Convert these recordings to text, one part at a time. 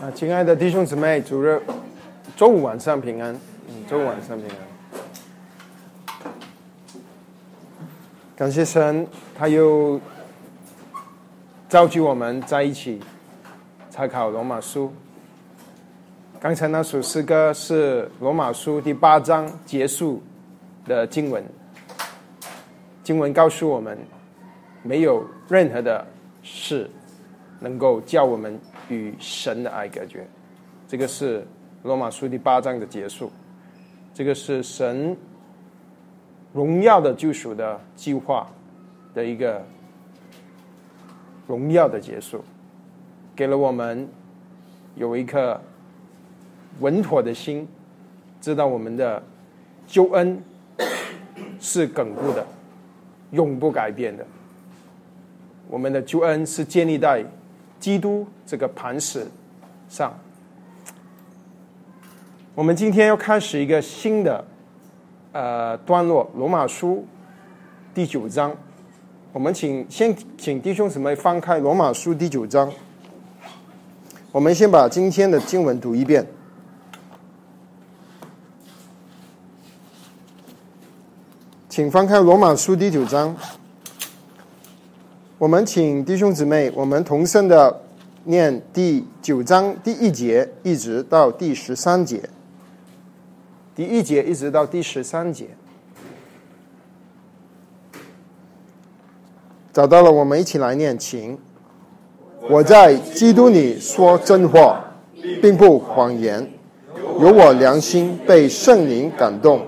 啊，亲爱的弟兄姊妹，主日周五晚上平安，嗯，周五晚上平安。感谢神，他又召集我们在一起参考罗马书。刚才那首诗歌是罗马书第八章结束的经文，经文告诉我们，没有任何的事能够叫我们。与神的爱隔绝，这个是罗马书第八章的结束。这个是神荣耀的救赎的计划的一个荣耀的结束，给了我们有一颗稳妥的心，知道我们的救恩是稳固的，永不改变的。我们的救恩是建立在。基督这个磐石上，我们今天要开始一个新的呃段落，《罗马书》第九章。我们请先请弟兄姊妹翻开《罗马书》第九章。我们先把今天的经文读一遍，请翻开《罗马书》第九章。我们请弟兄姊妹，我们同声的念第九章第一节，一直到第十三节。第一节一直到第十三节，找到了，我们一起来念，请。我在基督里说真话，并不谎言，有我良心被圣灵感动，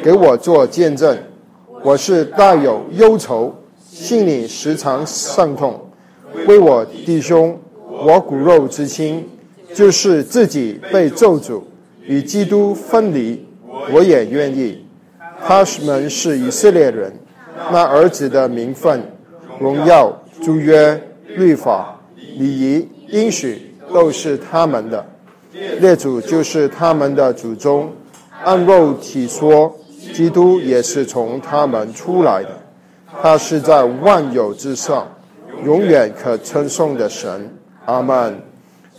给我做见证。我是带有忧愁。心里时常伤痛，为我弟兄，我骨肉之亲，就是自己被咒诅与基督分离，我也愿意。他们是以色列人，那儿子的名分、荣耀、诸约、律法、礼仪、应许，都是他们的。列祖就是他们的祖宗，按肉体说，基督也是从他们出来的。他是在万有之上，永远可称颂的神。阿门。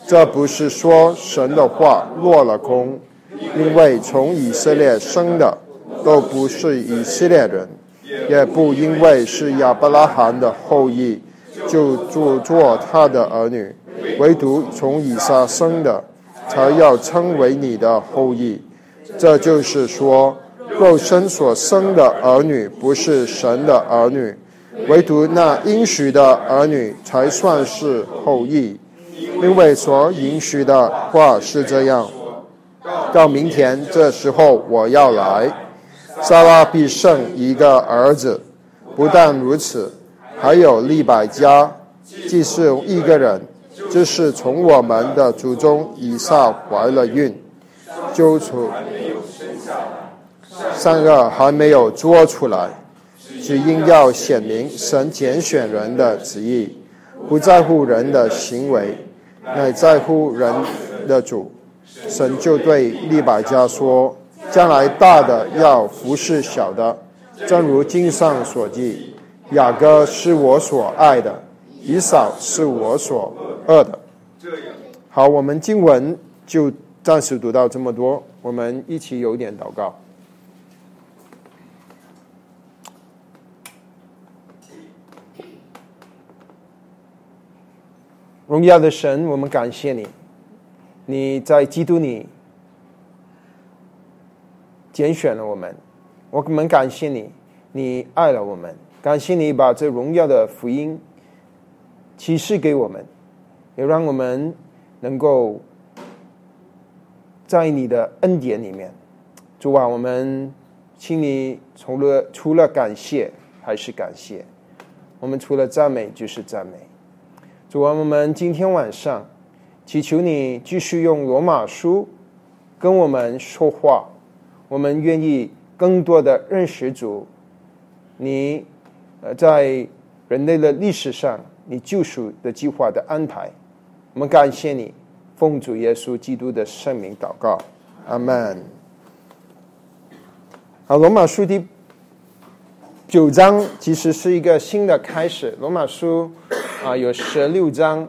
这不是说神的话落了空，因为从以色列生的都不是以色列人，也不因为是亚伯拉罕的后裔就做做他的儿女，唯独从以撒生的才要称为你的后裔。这就是说。肉身所生的儿女不是神的儿女，唯独那应许的儿女才算是后裔。因为所允许的话是这样：到明天这时候我要来，撒拉必生一个儿子。不但如此，还有利百家，既是一个人，就是从我们的祖宗以撒怀了孕，就出。三个还没有做出来，只因要显明神拣选人的旨意，不在乎人的行为，乃在乎人的主。神就对利百加说：“将来大的要服侍小的，正如经上所记：雅各是我所爱的，以扫是我所恶的。”好，我们经文就暂时读到这么多，我们一起有点祷告。荣耀的神，我们感谢你，你在基督里拣选了我们，我们感谢你，你爱了我们，感谢你把这荣耀的福音启示给我们，也让我们能够在你的恩典里面。主啊，我们请你除了除了感谢还是感谢，我们除了赞美就是赞美。主啊，我们今天晚上祈求你继续用罗马书跟我们说话。我们愿意更多的认识主，你呃在人类的历史上你救赎的计划的安排。我们感谢你，奉主耶稣基督的圣名祷告，阿门。好，罗马书第九章其实是一个新的开始，罗马书。啊，有十六章，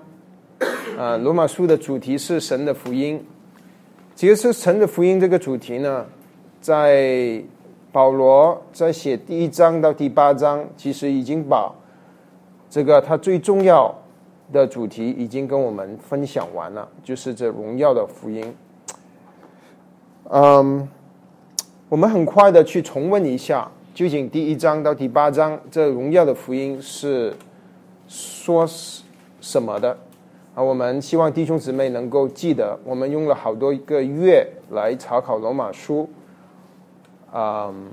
啊，罗马书的主题是神的福音。其实神的福音这个主题呢，在保罗在写第一章到第八章，其实已经把这个他最重要的主题已经跟我们分享完了，就是这荣耀的福音。嗯，我们很快的去重温一下，究竟第一章到第八章这荣耀的福音是说什么的。啊，我们希望弟兄姊妹能够记得，我们用了好多一个月来查考罗马书，嗯，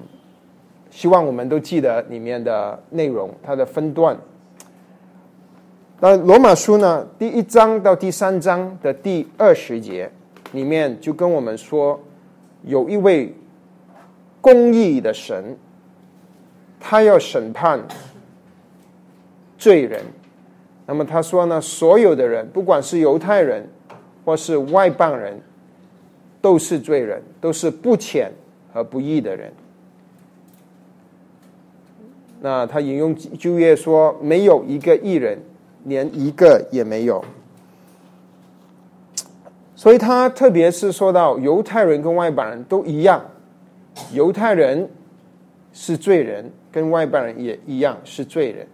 希望我们都记得里面的内容，它的分段。那罗马书呢，第一章到第三章的第二十节里面就跟我们说，有一位公义的神，他要审判罪人。那么他说呢，所有的人，不管是犹太人或是外邦人，都是罪人，都是不浅和不义的人。那他引用旧约说，没有一个义人，连一个也没有。所以他特别是说到犹太人跟外邦人都一样，犹太人是罪人，跟外邦人也一样是罪人。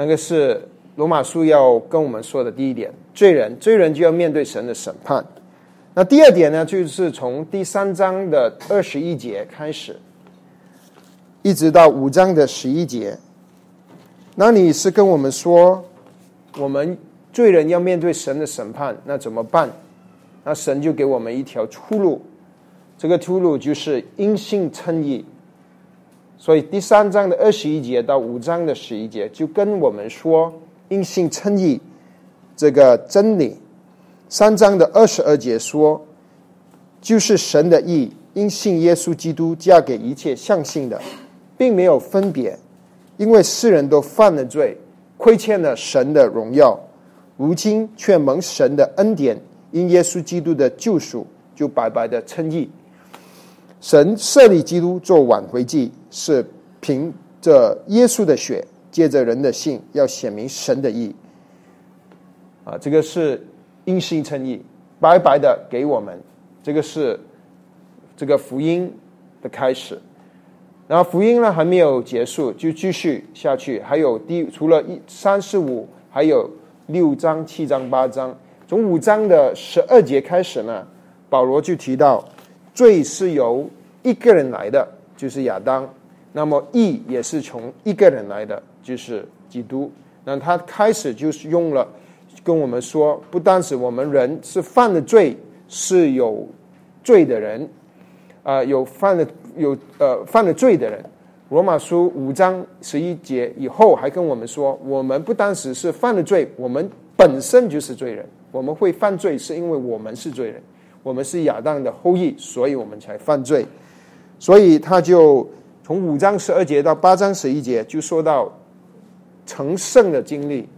那个是。罗马书要跟我们说的第一点，罪人，罪人就要面对神的审判。那第二点呢，就是从第三章的二十一节开始，一直到五章的十一节。那你是跟我们说，我们罪人要面对神的审判，那怎么办？那神就给我们一条出路，这个出路就是因信称义。所以第三章的二十一节到五章的十一节，就跟我们说。因信称义，这个真理，三章的二十二节说，就是神的义，因信耶稣基督嫁给一切相信的，并没有分别，因为世人都犯了罪，亏欠了神的荣耀，如今却蒙神的恩典，因耶稣基督的救赎，就白白的称义。神设立基督做挽回祭，是凭着耶稣的血。借着人的信，要显明神的意，啊，这个是因信称义，白白的给我们，这个是这个福音的开始。然后福音呢还没有结束，就继续下去。还有第除了一三四五，还有六章、七章、八章。从五章的十二节开始呢，保罗就提到罪是由一个人来的，就是亚当。那么义也是从一个人来的。就是基督，那他开始就是用了跟我们说，不单是我们人是犯了罪，是有罪的人，啊，有犯了有呃犯了罪的人。罗马书五章十一节以后还跟我们说，我们不单只是犯了罪，我们本身就是罪人。我们会犯罪，是因为我们是罪人，我们是亚当的后裔，所以我们才犯罪。所以他就从五章十二节到八章十一节就说到。成圣的经历，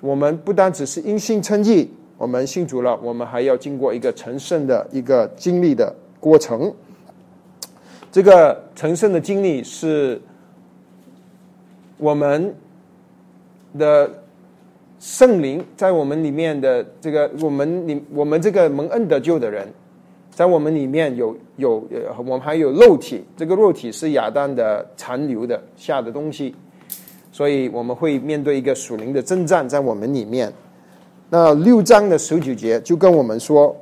我们不单只是因信称义，我们信主了，我们还要经过一个成圣的一个经历的过程。这个成圣的经历是我们的圣灵在我们里面的这个我们里我们这个蒙恩得救的人，在我们里面有有呃我们还有肉体，这个肉体是亚当的残留的下的东西。所以我们会面对一个属灵的征战在我们里面。那六章的十九节就跟我们说：“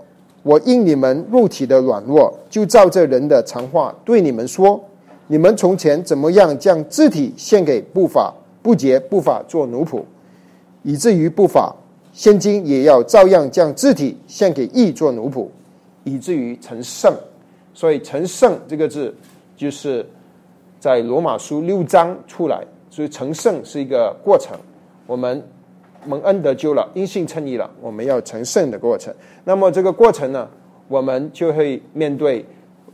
我因你们肉体的软弱，就照着人的常话对你们说：你们从前怎么样将肢体献给不法、不洁、不法做奴仆，以至于不法；现今也要照样将肢体献给义做奴仆，以至于成圣。所以‘成圣’这个字，就是在罗马书六章出来。”所以成圣是一个过程，我们蒙恩得救了，因信称义了，我们要成圣的过程。那么这个过程呢，我们就会面对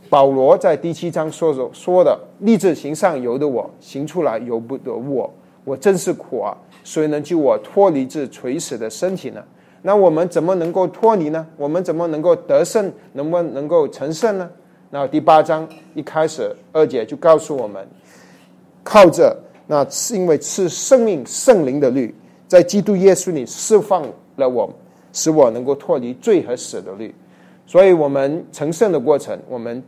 保罗在第七章说说说的：“立志行上游的我，行出来由不得我，我真是苦啊！谁能救我脱离这垂死的身体呢？”那我们怎么能够脱离呢？我们怎么能够得胜？能不能够成圣呢？那第八章一开始二姐就告诉我们，靠着。那是因为是生命圣灵的律，在基督耶稣里释放了我，使我能够脱离罪和死的律。所以，我们成圣的过程，我们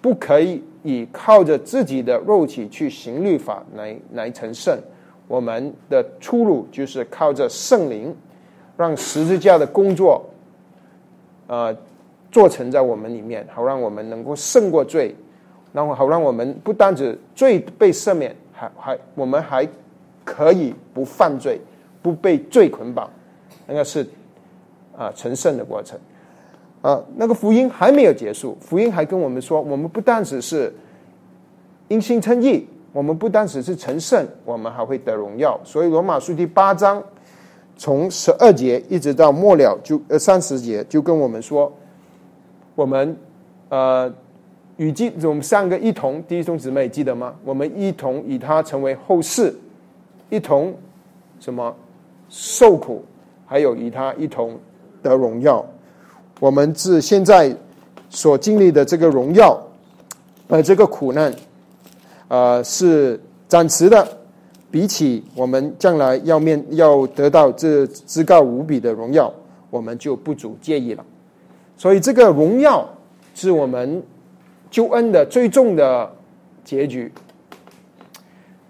不可以以靠着自己的肉体去行律法来来成圣。我们的出路就是靠着圣灵，让十字架的工作，呃，做成在我们里面，好让我们能够胜过罪，然后好让我们不单止罪被赦免，还还我们还可以不犯罪，不被罪捆绑，那个是啊成圣的过程。啊，那个福音还没有结束，福音还跟我们说，我们不单只是因信称义。我们不单只是成圣，我们还会得荣耀。所以罗马书第八章从十二节一直到末了，就呃三十节就跟我们说，我们呃与基我们三个一同弟兄姊妹记得吗？我们一同以他成为后世，一同什么受苦，还有与他一同得荣耀。我们自现在所经历的这个荣耀，呃，这个苦难。呃，是暂时的，比起我们将来要面要得到这至高无比的荣耀，我们就不足介意了。所以，这个荣耀是我们救恩的最重的结局。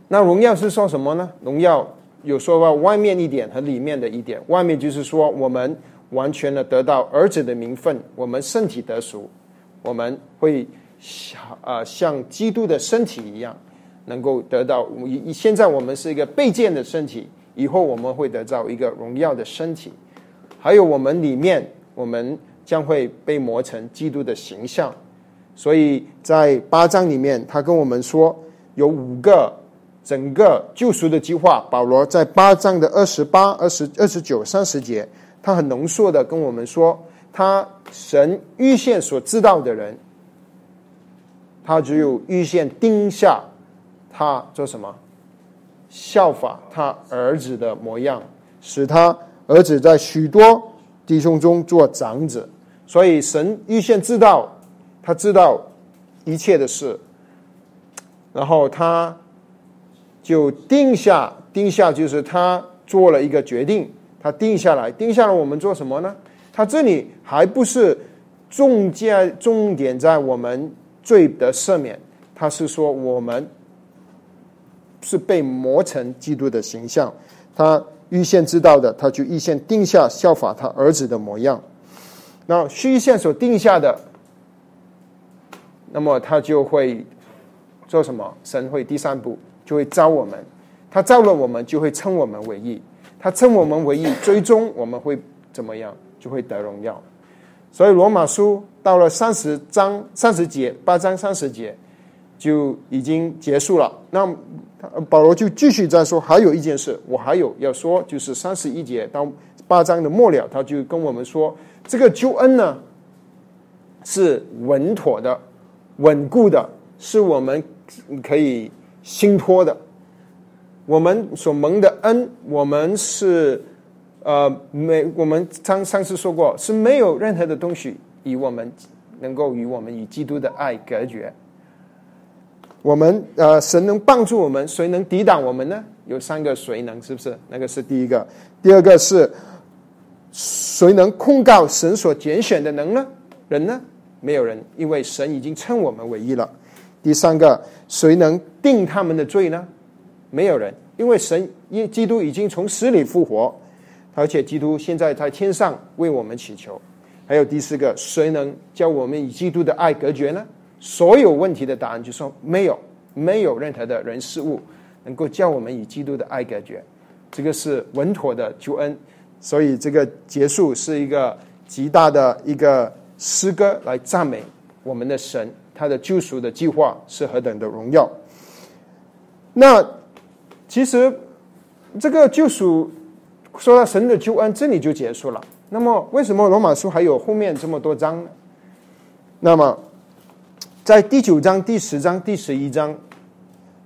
那荣耀是说什么呢？荣耀有说到外面一点和里面的一点。外面就是说，我们完全的得到儿子的名分，我们身体得赎，我们会。像啊，像基督的身体一样，能够得到。现在我们是一个被建的身体，以后我们会得到一个荣耀的身体。还有我们里面，我们将会被磨成基督的形象。所以在八章里面，他跟我们说有五个整个救赎的计划。保罗在八章的二十八、二十二十九、三十节，他很浓缩的跟我们说，他神预先所知道的人。他只有预先定下，他做什么？效法他儿子的模样，使他儿子在许多弟兄中做长子。所以神预先知道，他知道一切的事，然后他就定下，定下就是他做了一个决定，他定下来，定下来我们做什么呢？他这里还不是重点，重点在我们。罪的赦免，他是说我们是被磨成基督的形象，他预先知道的，他就预先定下效法他儿子的模样。那虚线所定下的，那么他就会做什么？神会第三步就会招我们，他招了我们就会称我们为义，他称我们为义，最终我们会怎么样？就会得荣耀。所以罗马书到了三十章三十节八章三十节就已经结束了。那保罗就继续在说，还有一件事，我还有要说，就是三十一节到八章的末了，他就跟我们说，这个救恩呢是稳妥的、稳固的，是我们可以信托的。我们所蒙的恩，我们是。呃，没，我们上上次说过，是没有任何的东西与我们能够与我们与基督的爱隔绝。我们呃，神能帮助我们，谁能抵挡我们呢？有三个谁能，是不是？那个是第一个。第二个是谁能控告神所拣选的能呢？人呢？没有人，因为神已经称我们为义了。第三个，谁能定他们的罪呢？没有人，因为神因基督已经从死里复活。而且基督现在在天上为我们祈求。还有第四个，谁能叫我们与基督的爱隔绝呢？所有问题的答案就说没有，没有任何的人事物能够叫我们与基督的爱隔绝。这个是稳妥的救恩，所以这个结束是一个极大的一个诗歌来赞美我们的神，他的救赎的计划是何等的荣耀。那其实这个救赎。说到神的救恩，这里就结束了。那么，为什么罗马书还有后面这么多章呢？那么，在第九章、第十章、第十一章，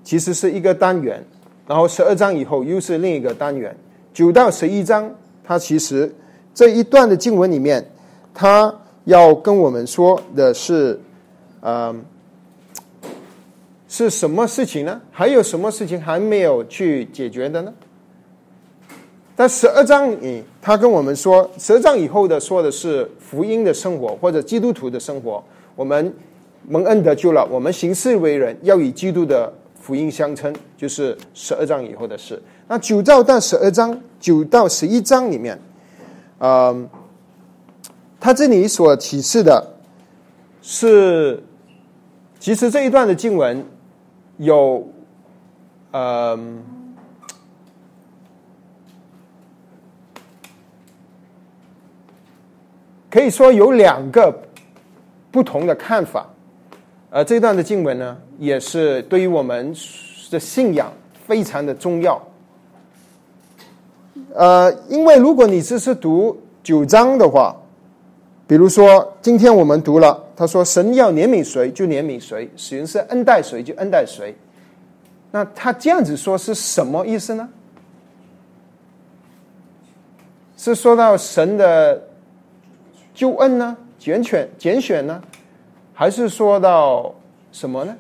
其实是一个单元；然后十二章以后又是另一个单元。九到十一章，它其实这一段的经文里面，它要跟我们说的是，嗯，是什么事情呢？还有什么事情还没有去解决的呢？但十二章里，他跟我们说，十二章以后的说的是福音的生活或者基督徒的生活。我们蒙恩得救了，我们行事为人要以基督的福音相称，就是十二章以后的事。那九到到十二章，九到十一章里面，嗯，他这里所启示的是，其实这一段的经文有，嗯。可以说有两个不同的看法，而这段的经文呢，也是对于我们的信仰非常的重要。呃，因为如果你只是读九章的话，比如说今天我们读了，他说神要怜悯谁就怜悯谁，神是恩待谁就恩待谁，那他这样子说是什么意思呢？是说到神的。救恩呢？拣选拣选呢？还是说到什么呢？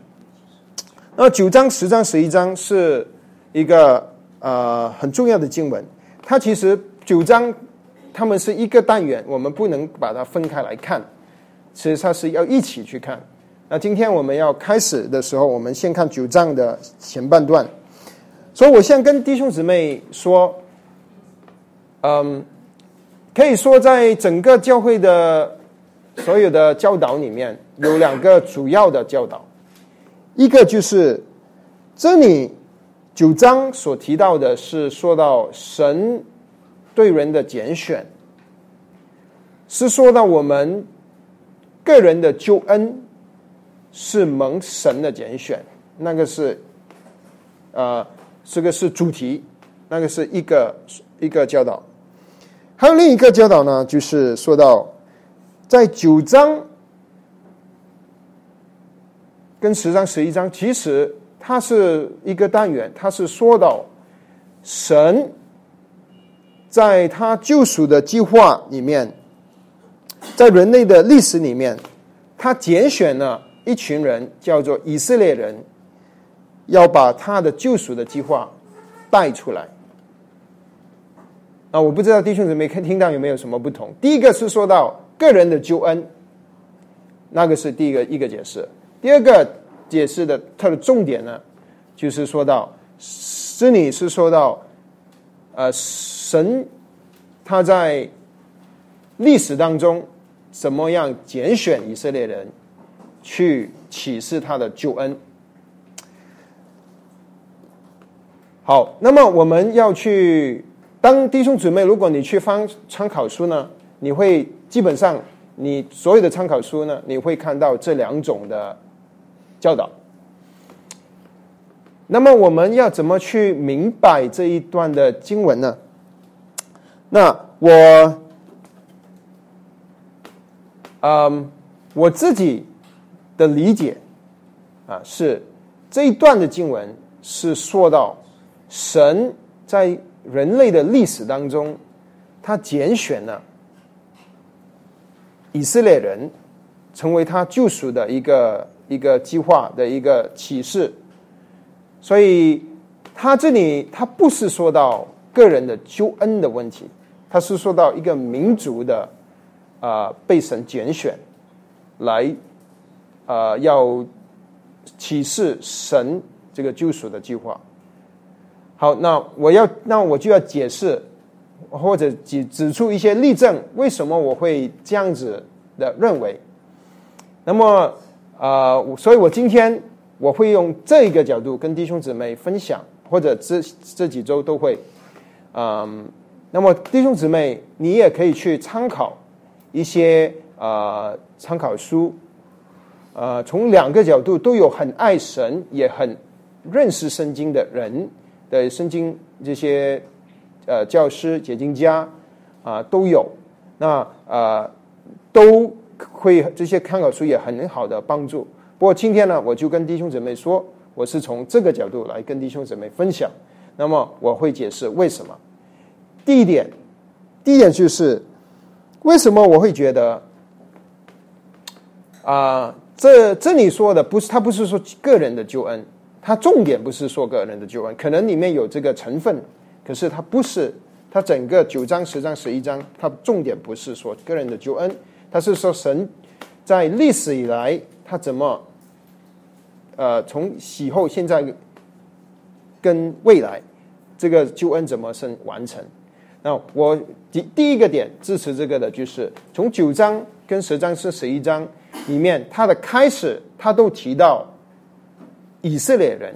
那九章、十章、十一章是一个呃很重要的经文。它其实九章他们是一个单元，我们不能把它分开来看。其实它是要一起去看。那今天我们要开始的时候，我们先看九章的前半段。所以我现在跟弟兄姊妹说，嗯。可以说，在整个教会的所有的教导里面，有两个主要的教导，一个就是这里九章所提到的是说到神对人的拣选，是说到我们个人的救恩是蒙神的拣选，那个是呃，这个是主题，那个是一个一个教导。还有另一个教导呢，就是说到，在九章跟十章、十一章，其实它是一个单元，它是说到神在他救赎的计划里面，在人类的历史里面，他拣选了一群人，叫做以色列人，要把他的救赎的计划带出来。啊，我不知道弟兄姊妹看听到有没有什么不同？第一个是说到个人的救恩，那个是第一个一个解释。第二个解释的它的重点呢，就是说到这里是说到，呃，神他在历史当中怎么样拣选以色列人去启示他的救恩。好，那么我们要去。当弟兄姊妹，如果你去翻参考书呢，你会基本上你所有的参考书呢，你会看到这两种的教导。那么我们要怎么去明白这一段的经文呢？那我，嗯，我自己的理解啊，是这一段的经文是说到神在。人类的历史当中，他拣选了以色列人成为他救赎的一个一个计划的一个启示，所以他这里他不是说到个人的救恩的问题，他是说到一个民族的啊被神拣选来啊要启示神这个救赎的计划。好，那我要，那我就要解释，或者指指出一些例证，为什么我会这样子的认为。那么，呃，所以我今天我会用这一个角度跟弟兄姊妹分享，或者这这几周都会，嗯，那么弟兄姊妹，你也可以去参考一些呃参考书，呃，从两个角度都有很爱神，也很认识圣经的人。的圣经这些呃教师解经家啊都有，那呃都会这些参考书也很好的帮助。不过今天呢，我就跟弟兄姊妹说，我是从这个角度来跟弟兄姊妹分享。那么我会解释为什么。第一点，第一点就是为什么我会觉得啊，这这里说的不是他不是说个人的救恩。他重点不是说个人的救恩，可能里面有这个成分，可是它不是他整个九章、十章、十一章，他重点不是说个人的救恩，他是说神在历史以来他怎么，呃，从死后、现在跟未来这个救恩怎么是完成？那我第第一个点支持这个的就是从九章跟十章是十一章里面，它的开始他都提到以色列人。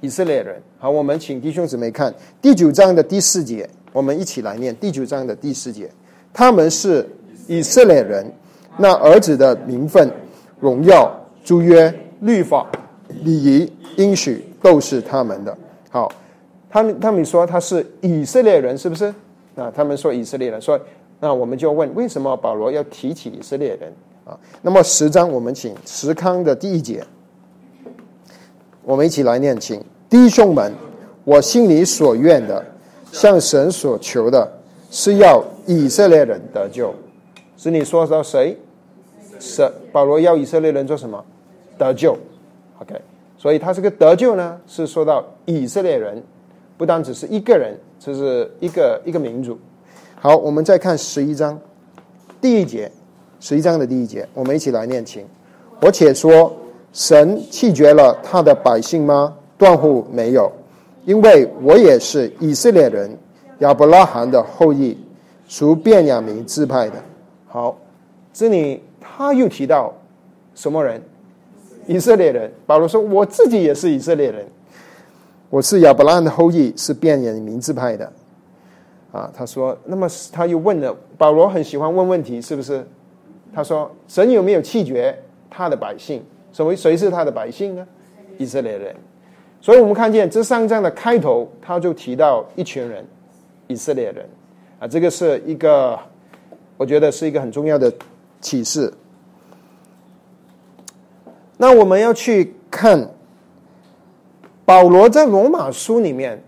以色列人，好，我们请弟兄姊妹看第九章的第四节，我们一起来念第九章的第四节。他们是以色列人，那儿子的名分、荣耀、诸约、律法、礼仪、应许都是他们的。好，他们他们说他是以色列人，是不是？啊，他们说以色列人，说那我们就问，为什么保罗要提起以色列人啊？那么十章，我们请石康的第一节。我们一起来念，请弟兄们，我心里所愿的，向神所求的，是要以色列人得救。是你说到谁？是保罗要以色列人做什么？得救。OK，所以他这个得救呢，是说到以色列人，不单只是一个人，这是一个一个民族。好，我们再看十一章第一节，十一章的第一节，我们一起来念，请我且说。神弃绝了他的百姓吗？断乎没有，因为我也是以色列人，亚伯拉罕的后裔，属便雅明支派的。好，这里他又提到什么人？以色列人。保罗说：“我自己也是以色列人，我是亚伯拉罕的后裔，是便雅明支派的。”啊，他说，那么他又问了，保罗很喜欢问问题，是不是？他说：“神有没有弃绝他的百姓？”所谓谁是他的百姓呢？以色列人。所以我们看见这三章的开头，他就提到一群人，以色列人。啊，这个是一个，我觉得是一个很重要的启示。那我们要去看保罗在罗马书里面，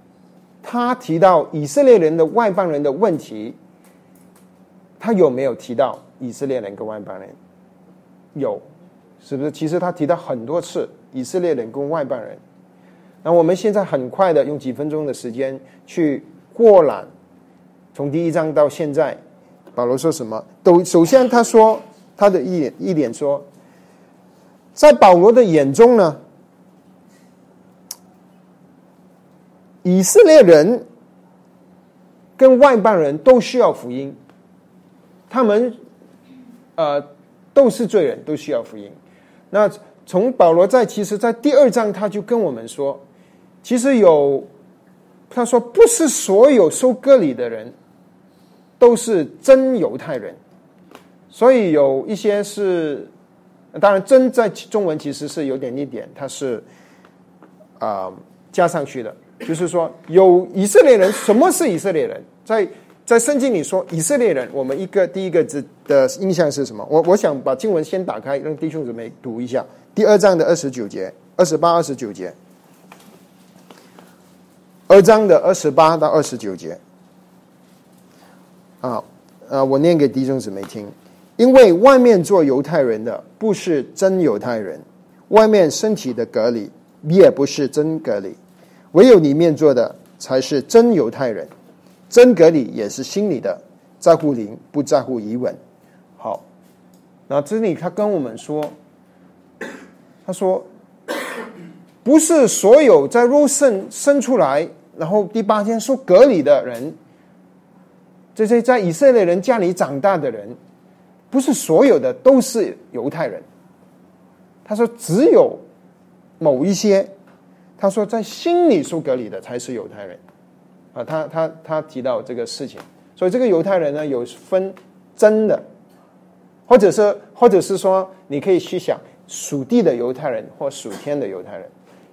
他提到以色列人的外邦人的问题，他有没有提到以色列人跟外邦人？有。是不是？其实他提到很多次以色列人跟外邦人。那我们现在很快的用几分钟的时间去过览，从第一章到现在，保罗说什么？都首先他说他的一点一点说，在保罗的眼中呢，以色列人跟外邦人都需要福音，他们呃都是罪人，都需要福音。那从保罗在其实，在第二章他就跟我们说，其实有他说不是所有收割礼的人都是真犹太人，所以有一些是当然真在中文其实是有点一点，他是啊加上去的，就是说有以色列人，什么是以色列人？在在圣经里说以色列人，我们一个第一个字的印象是什么？我我想把经文先打开，让弟兄姊妹读一下第二章的二十九节、二十八、二十九节。二章的二十八到二十九节。啊，啊，我念给弟兄姊妹听，因为外面做犹太人的不是真犹太人，外面身体的隔离也不是真隔离，唯有里面做的才是真犹太人。真格里也是心里的，在乎灵，不在乎疑问。好，那这里他跟我们说，他说，不是所有在肉身生出来，然后第八天受隔离的人，这些在以色列人家里长大的人，不是所有的都是犹太人。他说，只有某一些，他说在心里受隔离的才是犹太人。啊，他他他提到这个事情，所以这个犹太人呢有分真的，或者是或者是说，你可以去想属地的犹太人或属天的犹太人，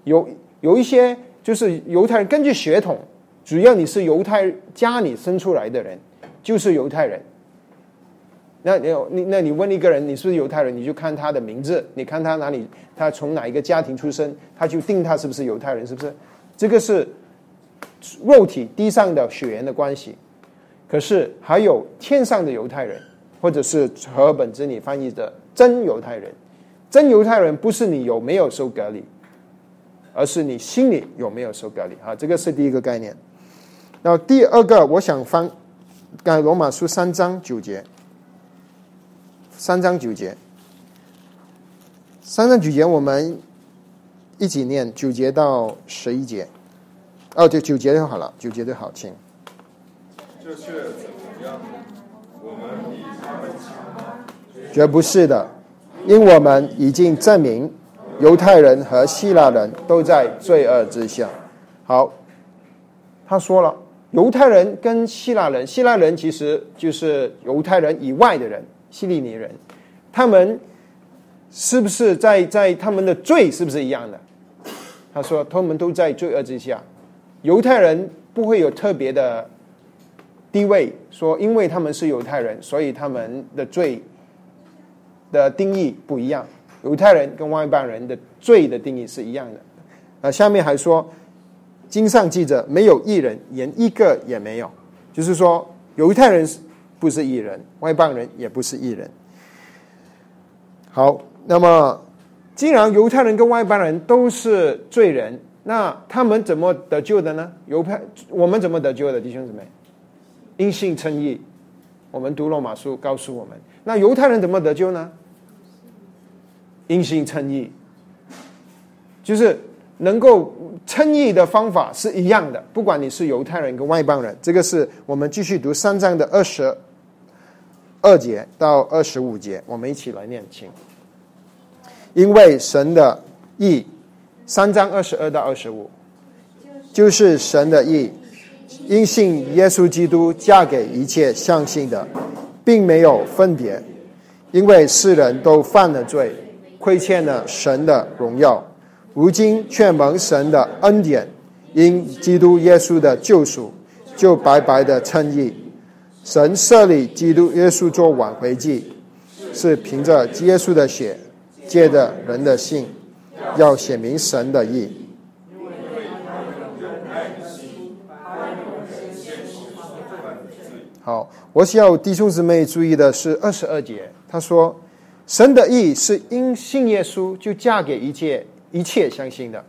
有有一些就是犹太人根据血统，只要你是犹太家里生出来的人，就是犹太人。那你你那你问一个人你是不是犹太人，你就看他的名字，你看他哪里，他从哪一个家庭出生，他就定他是不是犹太人，是不是？这个是。肉体地上的血缘的关系，可是还有天上的犹太人，或者是和本之里翻译的真犹太人。真犹太人不是你有没有受隔离，而是你心里有没有受隔离啊？这个是第一个概念。然后第二个，我想翻，改罗马书三章九节，三章九节，三章九节，我们一起念九节到十一节。哦，就，九节就好了，九节就好听。这却怎么样？我们比他们强吗？绝不是的，因我们已经证明，犹太人和希腊人都在罪恶之下。好，他说了，犹太人跟希腊人，希腊人其实就是犹太人以外的人，希利尼人，他们是不是在在他们的罪是不是一样的？他说，他们都在罪恶之下。犹太人不会有特别的地位，说因为他们是犹太人，所以他们的罪的定义不一样。犹太人跟外邦人的罪的定义是一样的。啊，下面还说，经上记着，没有一人，连一个也没有。就是说，犹太人不是异人，外邦人也不是异人。好，那么既然犹太人跟外邦人都是罪人。那他们怎么得救的呢？犹太我们怎么得救的，弟兄姊妹？因信称义。我们读罗马书告诉我们，那犹太人怎么得救呢？因信称义，就是能够称义的方法是一样的，不管你是犹太人跟外邦人。这个是我们继续读三章的二十二节到二十五节，我们一起来念，请。因为神的义。三章二十二到二十五，就是神的意，因信耶稣基督嫁给一切相信的，并没有分别，因为世人都犯了罪，亏欠了神的荣耀，如今却蒙神的恩典，因基督耶稣的救赎，就白白的称义。神设立基督耶稣做挽回祭，是凭着耶稣的血，借着人的信。要显明神的意。好，我需要弟兄姊妹注意的是二十二节，他说：“神的意是因信耶稣就嫁给一切一切相信的，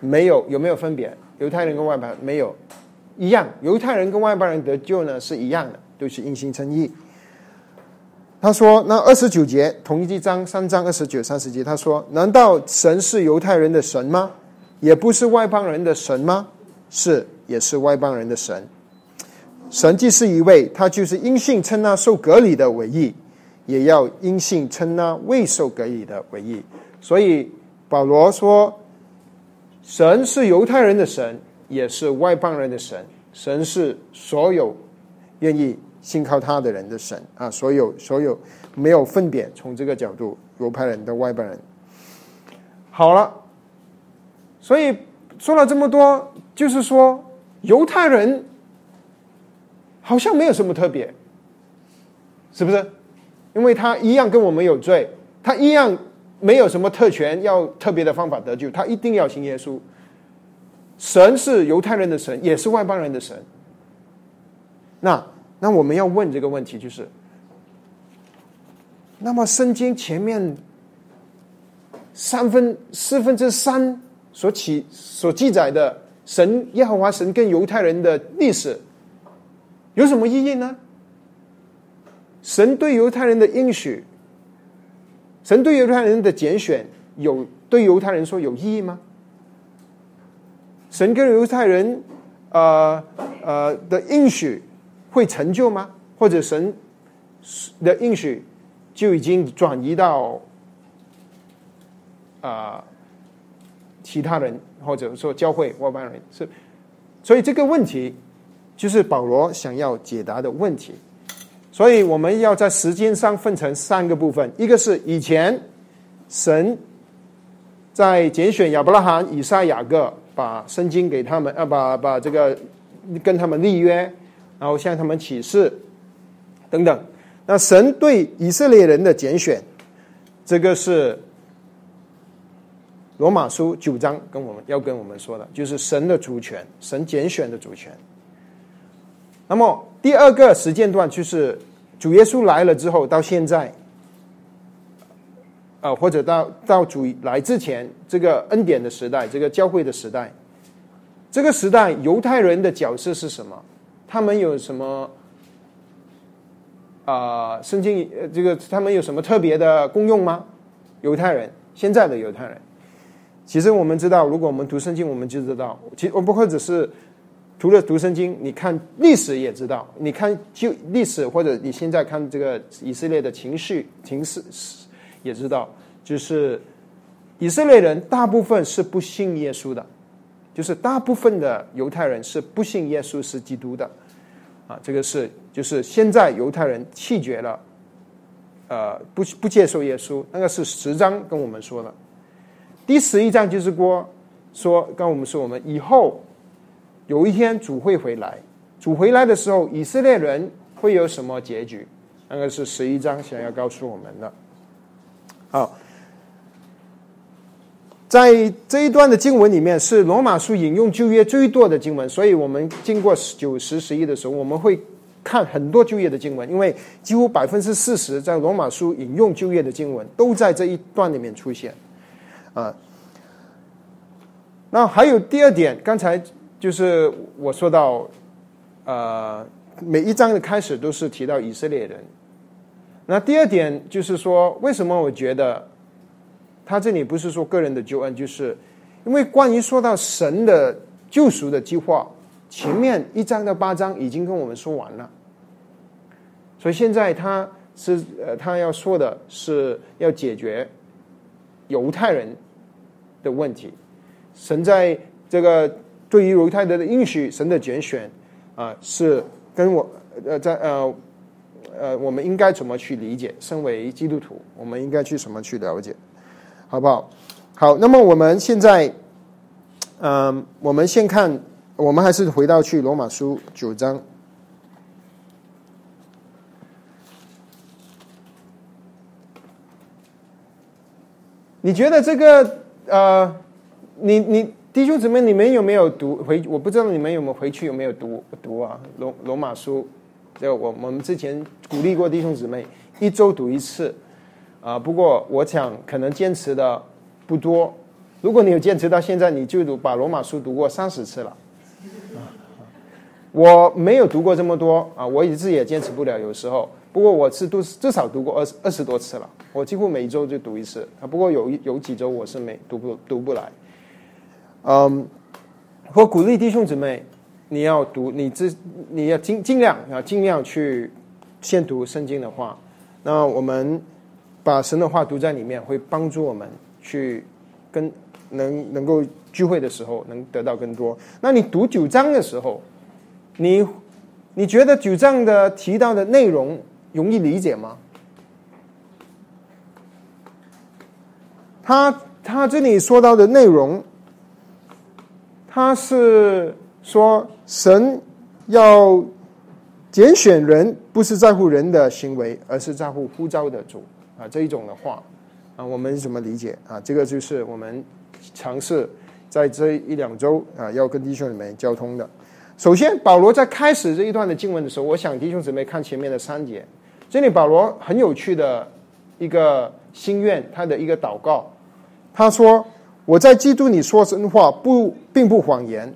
没有有没有分别？犹太人跟外邦没有一样，犹太人跟外邦人得救呢是一样的，都是因信称义。”他说：“那二十九节同一章三章二十九三十节，他说：难道神是犹太人的神吗？也不是外邦人的神吗？是，也是外邦人的神。神既是一位，他就是因信称那受隔离的为义，也要因信称那未受隔离的为义。所以保罗说，神是犹太人的神，也是外邦人的神。神是所有愿意。”信靠他的人的神啊，所有所有没有分别，从这个角度，犹太人的外邦人。好了，所以说了这么多，就是说犹太人好像没有什么特别，是不是？因为他一样跟我们有罪，他一样没有什么特权，要特别的方法得救，他一定要信耶稣。神是犹太人的神，也是外邦人的神。那。那我们要问这个问题，就是：那么圣经前面三分四分之三所起所记载的神耶和华神跟犹太人的历史有什么意义呢？神对犹太人的应许，神对犹太人的拣选，有对犹太人说有意义吗？神跟犹太人呃呃的应许。会成就吗？或者神的应许就已经转移到啊其他人，或者说教会外邦人是？所以这个问题就是保罗想要解答的问题。所以我们要在时间上分成三个部分：一个是以前神在拣选亚伯拉罕、以撒、雅各，把圣经给他们，啊，把把这个跟他们立约。然后向他们启示，等等。那神对以色列人的拣选，这个是罗马书九章跟我们要跟我们说的，就是神的主权，神拣选的主权。那么第二个时间段就是主耶稣来了之后到现在，啊，或者到到主来之前，这个恩典的时代，这个教会的时代，这个时代犹太人的角色是什么？他们有什么啊？圣经呃，这个他们有什么特别的功用吗？犹太人，现在的犹太人，其实我们知道，如果我们读圣经，我们就知道，其实我不或者是除了读圣经，你看历史也知道，你看就历史或者你现在看这个以色列的情绪情势也知道，就是以色列人大部分是不信耶稣的。就是大部分的犹太人是不信耶稣是基督的，啊，这个是就是现在犹太人弃绝了，呃，不不接受耶稣，那个是十章跟我们说的，第十一章就是说说跟我们说我们以后有一天主会回来，主回来的时候以色列人会有什么结局？那个是十一章想要告诉我们的，好。在这一段的经文里面，是罗马书引用旧约最多的经文，所以我们经过九十十一的时候，我们会看很多旧约的经文，因为几乎百分之四十在罗马书引用旧约的经文都在这一段里面出现。啊，那还有第二点，刚才就是我说到，呃，每一章的开始都是提到以色列人。那第二点就是说，为什么我觉得？他这里不是说个人的救恩，就是因为关于说到神的救赎的计划，前面一章到八章已经跟我们说完了，所以现在他是呃，他要说的是要解决犹太人的问题。神在这个对于犹太人的应许，神的拣选啊，是跟我呃在呃呃，我们应该怎么去理解？身为基督徒，我们应该去什么去了解？好不好？好，那么我们现在，嗯，我们先看，我们还是回到去罗马书九章。你觉得这个呃，你你弟兄姊妹，你们有没有读回？我不知道你们有没有回去有没有读读啊？罗罗马书，就我我们之前鼓励过弟兄姊妹一周读一次。啊，不过我想可能坚持的不多。如果你有坚持到现在，你就读把罗马书读过三十次了。我没有读过这么多啊，我一直也坚持不了。有时候，不过我是读至少读过二二十多次了。我几乎每一周就读一次啊。不过有有几周我是没读不读不来。嗯，我鼓励弟兄姊妹，你要读，你自你要尽尽量啊，尽量去先读圣经的话。那我们。把神的话读在里面，会帮助我们去跟能能够聚会的时候能得到更多。那你读九章的时候，你你觉得九章的提到的内容容易理解吗？他他这里说到的内容，他是说神要拣选人，不是在乎人的行为，而是在乎呼召的主。啊，这一种的话，啊，我们怎么理解啊？这个就是我们尝试在这一两周啊，要跟弟兄姊妹交通的。首先，保罗在开始这一段的经文的时候，我想弟兄姊妹看前面的三节，这里保罗很有趣的一个心愿，他的一个祷告，他说：“我在基督里说真话，不并不谎言，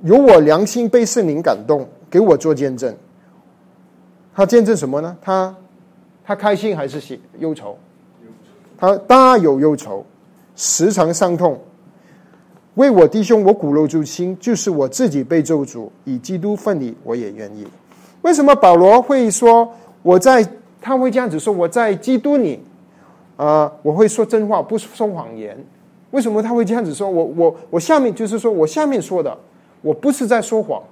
有我良心被圣灵感动，给我做见证。”他见证什么呢？他。他开心还是喜忧愁？他大有忧愁，时常伤痛。为我弟兄，我骨肉之亲，就是我自己被咒诅，以基督份里，我也愿意。为什么保罗会说我在？他会这样子说我在基督里啊，我会说真话，不说谎言。为什么他会这样子说？我我我下面就是说我下面说的，我不是在说谎。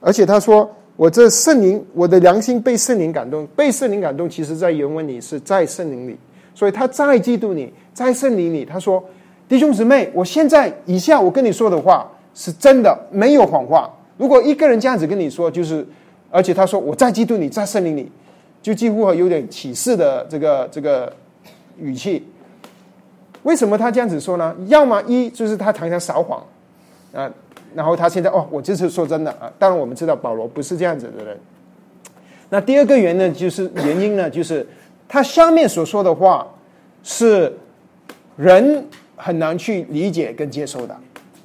而且他说。我这圣灵，我的良心被圣灵感动，被圣灵感动，其实在原文里是在圣灵里，所以他在嫉妒你，在圣灵里。他说：“弟兄姊妹，我现在以下我跟你说的话是真的，没有谎话。如果一个人这样子跟你说，就是而且他说我在嫉妒你，在圣灵里，就几乎有点启示的这个这个语气。为什么他这样子说呢？要么一就是他常常撒谎啊。”然后他现在哦，我这次说真的啊，当然我们知道保罗不是这样子的人。那第二个原呢，就是原因呢，就是他下面所说的话是人很难去理解跟接受的，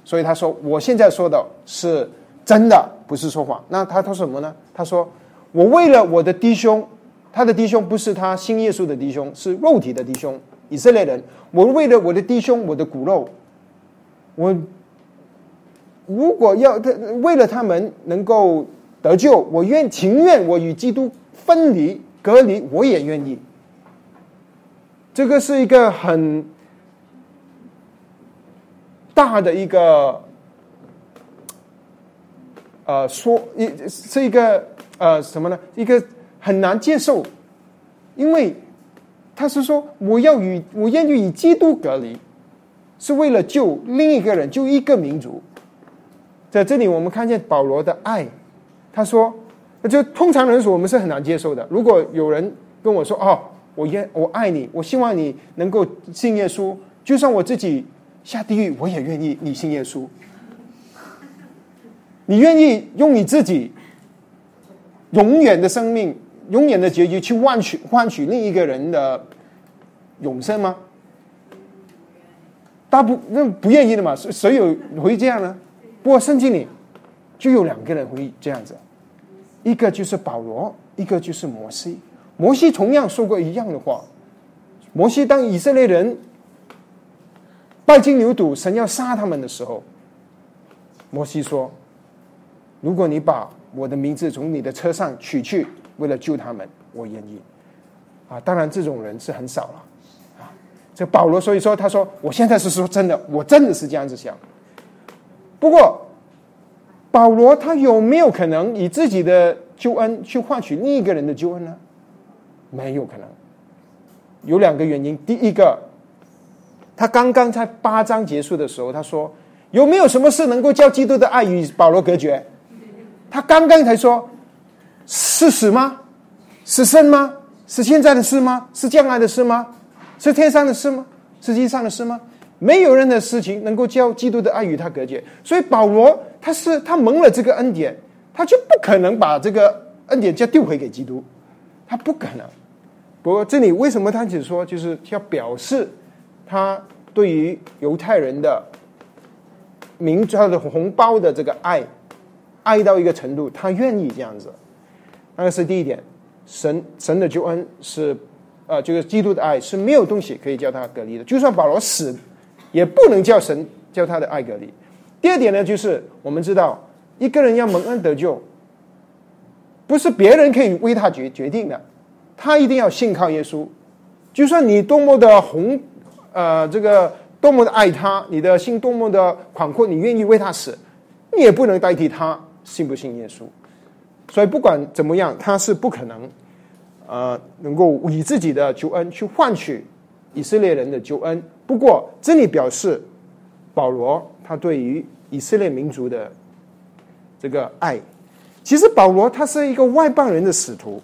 所以他说我现在说的是真的，不是说谎。那他他说什么呢？他说我为了我的弟兄，他的弟兄不是他信耶稣的弟兄，是肉体的弟兄，以色列人。我为了我的弟兄，我的骨肉，我如果要他为了他们能够得救，我愿情愿我与基督分离隔离，我也愿意。这个是一个很大的一个呃说一是一个呃什么呢？一个很难接受，因为他是说我要与我愿意与基督隔离，是为了救另一个人，救一个民族。在这里，我们看见保罗的爱。他说：“就通常人说，我们是很难接受的。如果有人跟我说：‘哦，我愿我爱你，我希望你能够信耶稣，就算我自己下地狱，我也愿意你信耶稣。’你愿意用你自己永远的生命、永远的结局去换取换取另一个人的永生吗？大不那不愿意的嘛？谁谁有会这样呢？不过圣经里。”就有两个人会这样子，一个就是保罗，一个就是摩西。摩西同样说过一样的话。摩西当以色列人拜金牛犊，神要杀他们的时候，摩西说：“如果你把我的名字从你的车上取去，为了救他们，我愿意。”啊，当然这种人是很少了。啊，这保罗所以说，他说：“我现在是说真的，我真的是这样子想。”不过。保罗他有没有可能以自己的救恩去换取另一个人的救恩呢？没有可能。有两个原因。第一个，他刚刚在八章结束的时候，他说：“有没有什么事能够叫基督的爱与保罗隔绝？”他刚刚才说：“是死吗？是生吗？是现在的事吗？是将来的事吗？是天上的事吗？是地上的事吗？”没有人的事情能够叫基督的爱与他隔绝，所以保罗他是他蒙了这个恩典，他就不可能把这个恩典再丢回给基督，他不可能。不过这里为什么他只说就是要表示他对于犹太人的民族的红包的这个爱，爱到一个程度，他愿意这样子。那个是第一点，神神的救恩是呃，就是基督的爱是没有东西可以叫他隔离的，就算保罗死。也不能叫神叫他的爱隔离。第二点呢，就是我们知道一个人要蒙恩得救，不是别人可以为他决决定的，他一定要信靠耶稣。就算你多么的红，呃，这个多么的爱他，你的心多么的广阔，你愿意为他死，你也不能代替他信不信耶稣。所以不管怎么样，他是不可能，呃，能够以自己的救恩去换取以色列人的救恩。不过，这里表示保罗他对于以色列民族的这个爱，其实保罗他是一个外邦人的使徒，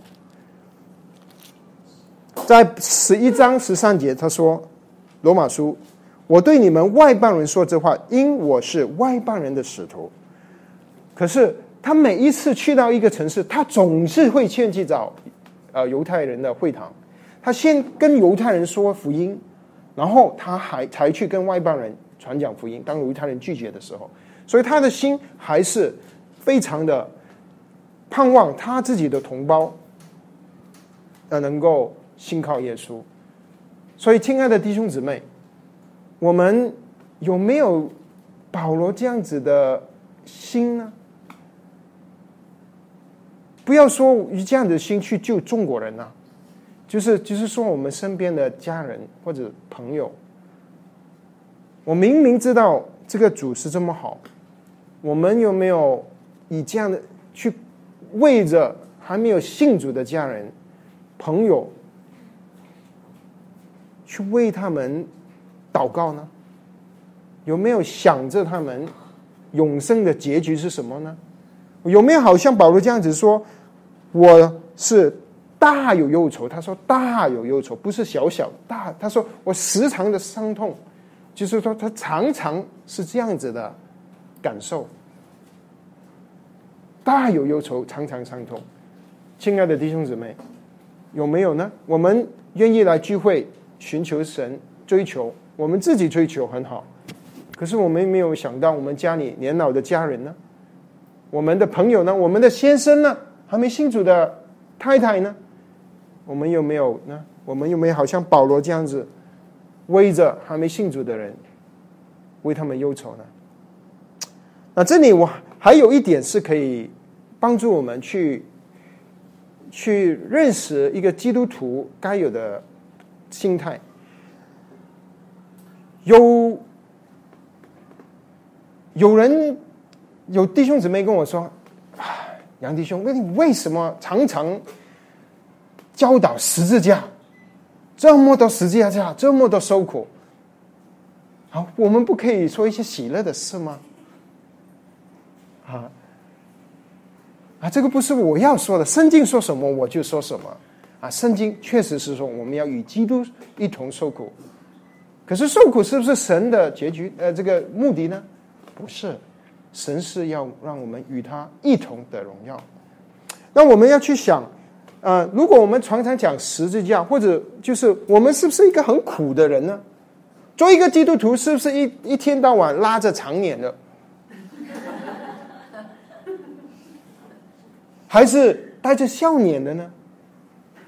在十一章十三节他说：“罗马书，我对你们外邦人说这话，因我是外邦人的使徒。”可是他每一次去到一个城市，他总是会先去找呃犹太人的会堂，他先跟犹太人说福音。然后他还才去跟外邦人传讲福音，当犹太人拒绝的时候，所以他的心还是非常的盼望他自己的同胞要能够信靠耶稣。所以，亲爱的弟兄姊妹，我们有没有保罗这样子的心呢？不要说以这样的心去救中国人呐。就是就是说，我们身边的家人或者朋友，我明明知道这个主是这么好，我们有没有以这样的去为着还没有信主的家人、朋友，去为他们祷告呢？有没有想着他们永生的结局是什么呢？有没有好像保罗这样子说：“我是。”大有忧愁，他说大有忧愁，不是小小大。他说我时常的伤痛，就是说他常常是这样子的感受，大有忧愁，常常伤痛。亲爱的弟兄姊妹，有没有呢？我们愿意来聚会，寻求神，追求我们自己追求很好，可是我们没有想到，我们家里年老的家人呢，我们的朋友呢，我们的先生呢，还没信主的太太呢，我们有没有呢？我们有没有好像保罗这样子，为着还没信主的人，为他们忧愁呢？那这里我还有一点是可以帮助我们去去认识一个基督徒该有的心态。有有人有弟兄姊妹跟我说：“，杨弟兄，那你为什么常常教导十字架？这么多十字架，这么多受苦，好，我们不可以说一些喜乐的事吗？”啊啊，这个不是我要说的，圣经说什么我就说什么啊。圣经确实是说我们要与基督一同受苦，可是受苦是不是神的结局？呃，这个目的呢？不是，神是要让我们与他一同的荣耀。那我们要去想，呃，如果我们常常讲十字架，或者就是我们是不是一个很苦的人呢？做一个基督徒是不是一一天到晚拉着长脸的？还是带着笑脸的呢？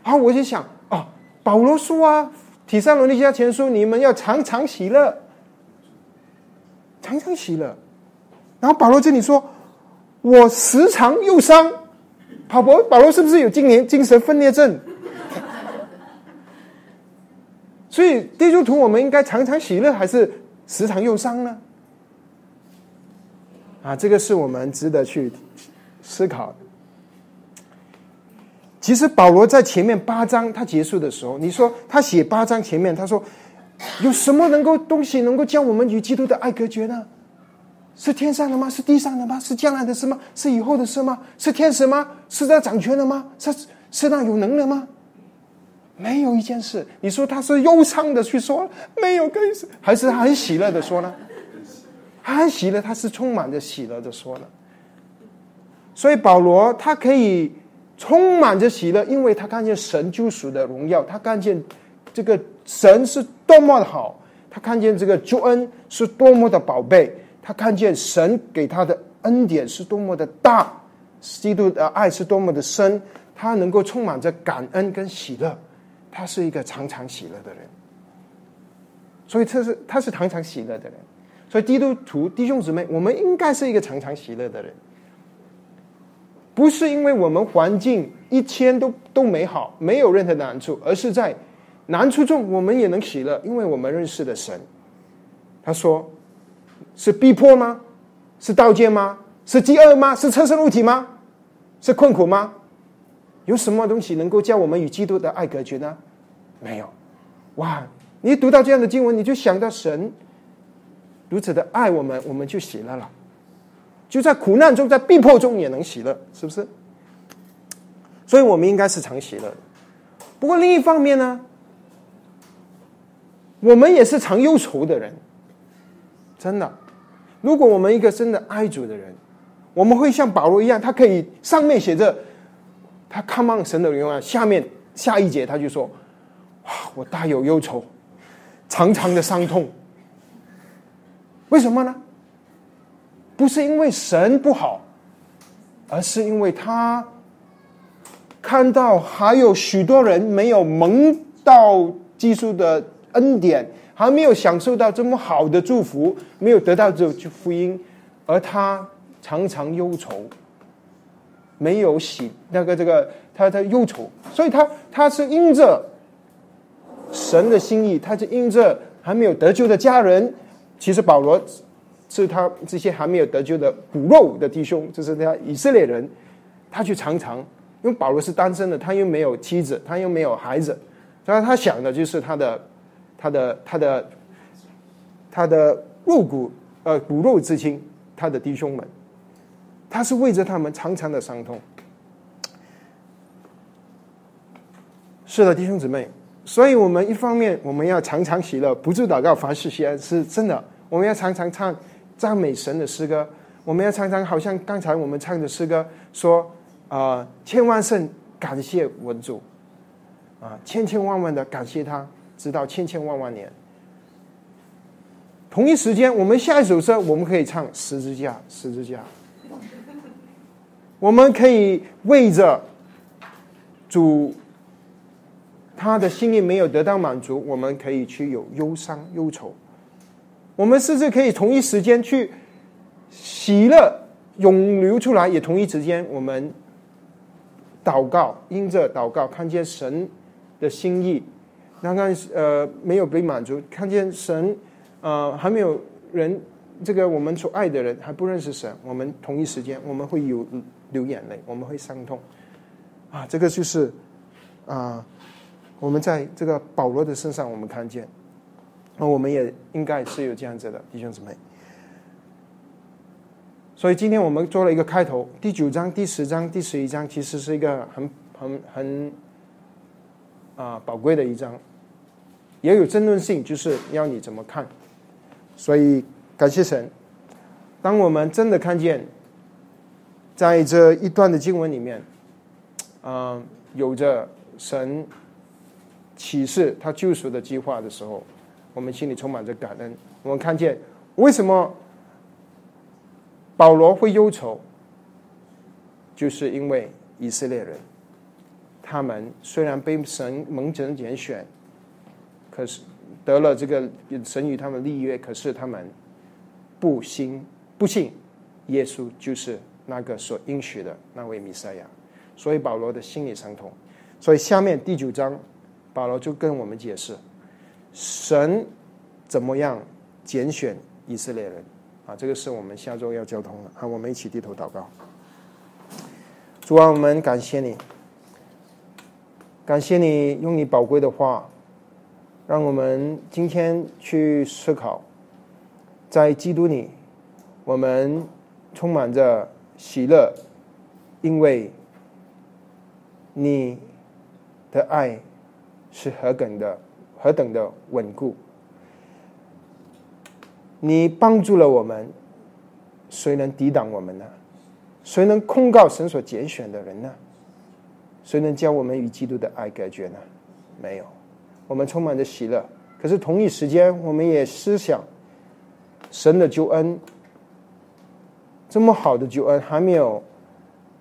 啊，我就想啊，保罗说啊，《提上罗尼迦前书》，你们要常常喜乐，常常喜乐。然后保罗这里说，我时常忧伤。保罗，保罗是不是有今年精神分裂症？所以，基督徒我们应该常常喜乐，还是时常忧伤呢？啊，这个是我们值得去思考。其实保罗在前面八章他结束的时候，你说他写八章前面，他说有什么能够东西能够将我们与基督的爱隔绝呢？是天上的吗？是地上的吗？是将来的事吗？是以后的事吗？是天使吗？是在掌权的吗？是是那有能的吗？没有一件事。你说他是忧伤的去说，没有跟还是他很喜乐的说呢？很喜乐，他是充满着喜乐的说呢。所以保罗他可以。充满着喜乐，因为他看见神救赎的荣耀，他看见这个神是多么的好，他看见这个救恩是多么的宝贝，他看见神给他的恩典是多么的大，基督的爱是多么的深，他能够充满着感恩跟喜乐，他是一个常常喜乐的人，所以这是他是常常喜乐的人，所以基督徒弟兄姊妹，我们应该是一个常常喜乐的人。不是因为我们环境一切都都美好，没有任何难处，而是在难处中我们也能喜乐，因为我们认识的神。他说：“是逼迫吗？是刀剑吗？是饥饿吗？是车身物体吗？是困苦吗？有什么东西能够叫我们与基督的爱隔绝呢？没有。哇！你读到这样的经文，你就想到神如此的爱我们，我们就喜乐了。”就在苦难中，在逼迫中也能喜乐，是不是？所以我们应该是常喜乐。不过另一方面呢，我们也是常忧愁的人。真的，如果我们一个真的爱主的人，我们会像保罗一样，他可以上面写着他看望神的荣耀，下面下一节他就说：“哇，我大有忧愁，长长的伤痛。”为什么呢？不是因为神不好，而是因为他看到还有许多人没有蒙到基督的恩典，还没有享受到这么好的祝福，没有得到这福音，而他常常忧愁，没有喜那个这个他的忧愁，所以他他是因着神的心意，他是因着还没有得救的家人，其实保罗。是他这些还没有得救的骨肉的弟兄，就是他以色列人，他去常常，因为保罗是单身的，他又没有妻子，他又没有孩子，所以他想的就是他的、他的、他的、他的肉骨呃骨肉之亲，他的弟兄们，他是为着他们常常的伤痛。是的，弟兄姊妹，所以我们一方面我们要常常喜乐，不住祷告，凡事谢恩，是真的，我们要常常唱。赞美神的诗歌，我们要常常好像刚才我们唱的诗歌说：“啊，千万圣感谢文主，啊，千千万万的感谢他，直到千千万万年。”同一时间，我们下一首歌我们可以唱十字架，十字架。我们可以为着主他的心里没有得到满足，我们可以去有忧伤忧愁。我们甚至可以同一时间去喜乐涌流出来，也同一时间我们祷告，因着祷告看见神的心意，看看呃没有被满足，看见神呃还没有人这个我们所爱的人还不认识神，我们同一时间我们会有流眼泪，我们会伤痛啊！这个就是啊，我们在这个保罗的身上我们看见。那我们也应该是有这样子的弟兄姊妹，所以今天我们做了一个开头，第九章、第十章、第十一章，其实是一个很、很、很啊宝贵的一章，也有争论性，就是要你怎么看。所以感谢神，当我们真的看见，在这一段的经文里面，啊，有着神启示他救赎的计划的时候。我们心里充满着感恩。我们看见为什么保罗会忧愁，就是因为以色列人，他们虽然被神蒙神拣选，可是得了这个神与他们立约，可是他们不信不信耶稣就是那个所应许的那位弥赛亚，所以保罗的心里伤痛。所以下面第九章，保罗就跟我们解释。神怎么样拣选以色列人啊？这个是我们下周要交通的啊！我们一起低头祷告。主啊，我们感谢你，感谢你用你宝贵的话，让我们今天去思考，在基督里，我们充满着喜乐，因为你的爱是何等的。何等的稳固！你帮助了我们，谁能抵挡我们呢？谁能控告神所拣选的人呢？谁能将我们与基督的爱隔绝呢？没有。我们充满着喜乐，可是同一时间，我们也思想神的救恩，这么好的救恩还没有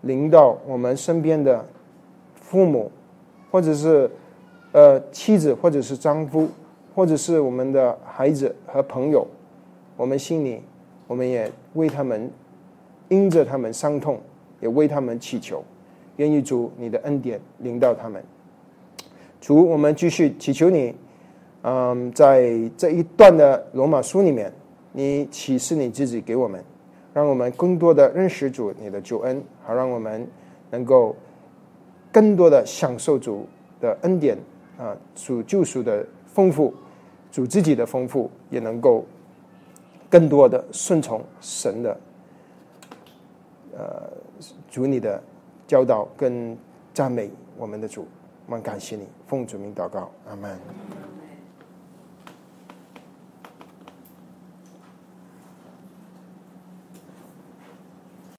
临到我们身边的父母，或者是。呃，妻子或者是丈夫，或者是我们的孩子和朋友，我们心里，我们也为他们，因着他们伤痛，也为他们祈求，愿意主你的恩典领到他们。主，我们继续祈求你，嗯，在这一段的罗马书里面，你启示你自己给我们，让我们更多的认识主你的救恩，好让我们能够更多的享受主的恩典。啊，主救赎的丰富，主自己的丰富，也能够更多的顺从神的，呃，主你的教导跟赞美我们的主，我们感谢你，奉主名祷告，阿门。